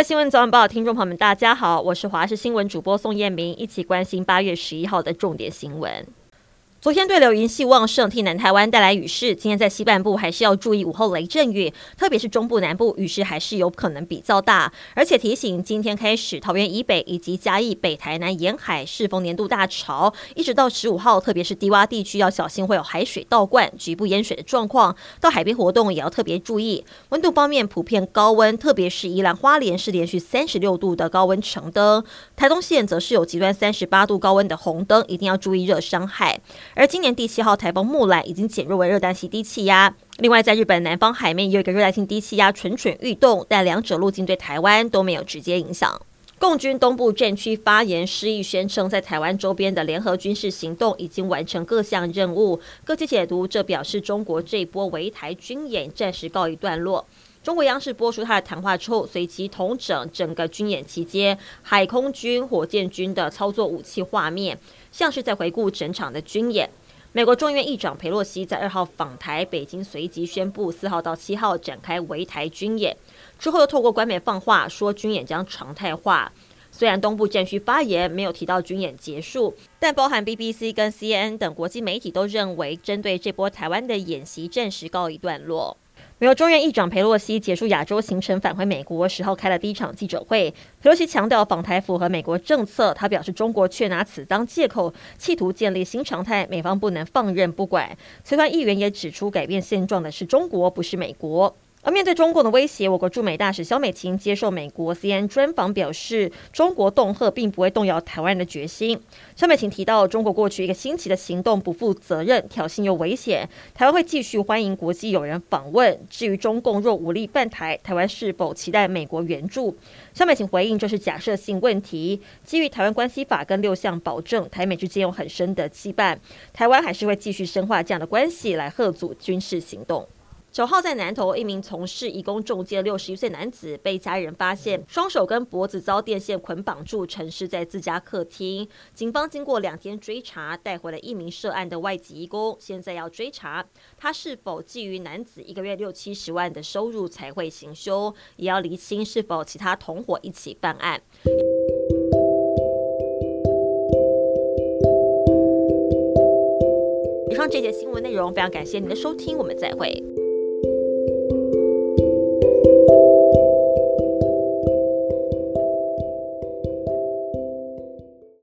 位新闻早晚报听众朋友们，大家好，我是华视新闻主播宋彦明，一起关心八月十一号的重点新闻。昨天对流云系旺盛，替南台湾带来雨势。今天在西半部还是要注意午后雷阵雨，特别是中部南部雨势还是有可能比较大。而且提醒，今天开始桃园以北以及嘉义北台南沿海适逢年度大潮，一直到十五号，特别是低洼地区要小心会有海水倒灌、局部淹水的状况。到海边活动也要特别注意。温度方面普遍高温，特别是宜兰花莲是连续三十六度的高温橙灯，台东县则是有极端三十八度高温的红灯，一定要注意热伤害。而今年第七号台风木兰已经减弱为热带性低气压。另外，在日本南方海面也有一个热带性低气压蠢蠢欲动，但两者路径对台湾都没有直接影响。共军东部战区发言失意宣称，在台湾周边的联合军事行动已经完成各项任务。各界解读，这表示中国这一波围台军演暂时告一段落。中国央视播出他的谈话之后，随即同整整个军演期间海空军、火箭军的操作武器画面，像是在回顾整场的军演。美国众议院议长裴洛西在二号访台，北京随即宣布四号到七号展开围台军演，之后又透过官媒放话说军演将常态化。虽然东部战区发言没有提到军演结束，但包含 BBC 跟 CNN 等国际媒体都认为，针对这波台湾的演习暂时告一段落。美国众院议长佩洛西结束亚洲行程返回美国，时候开了第一场记者会。佩洛西强调访台符合美国政策，他表示中国却拿此当借口，企图建立新常态，美方不能放任不管。随团议员也指出，改变现状的是中国，不是美国。而面对中共的威胁，我国驻美大使萧美琴接受美国 CN 专访表示，中国恫吓并不会动摇台湾人的决心。萧美琴提到，中国过去一个星期的行动不负责任、挑衅又危险，台湾会继续欢迎国际友人访问。至于中共若武力犯台，台湾是否期待美国援助？萧美琴回应，这是假设性问题。基于台湾关系法跟六项保证，台美之间有很深的羁绊，台湾还是会继续深化这样的关系，来吓阻军事行动。九号在南投，一名从事移工中介六十一岁男子被家人发现，双手跟脖子遭电线捆绑住，沉尸在自家客厅。警方经过两天追查，带回了一名涉案的外籍移工。现在要追查他是否觊觎男子一个月六七十万的收入才会行凶，也要厘清是否其他同伙一起犯案。以上这节新闻内容，非常感谢您的收听，我们再会。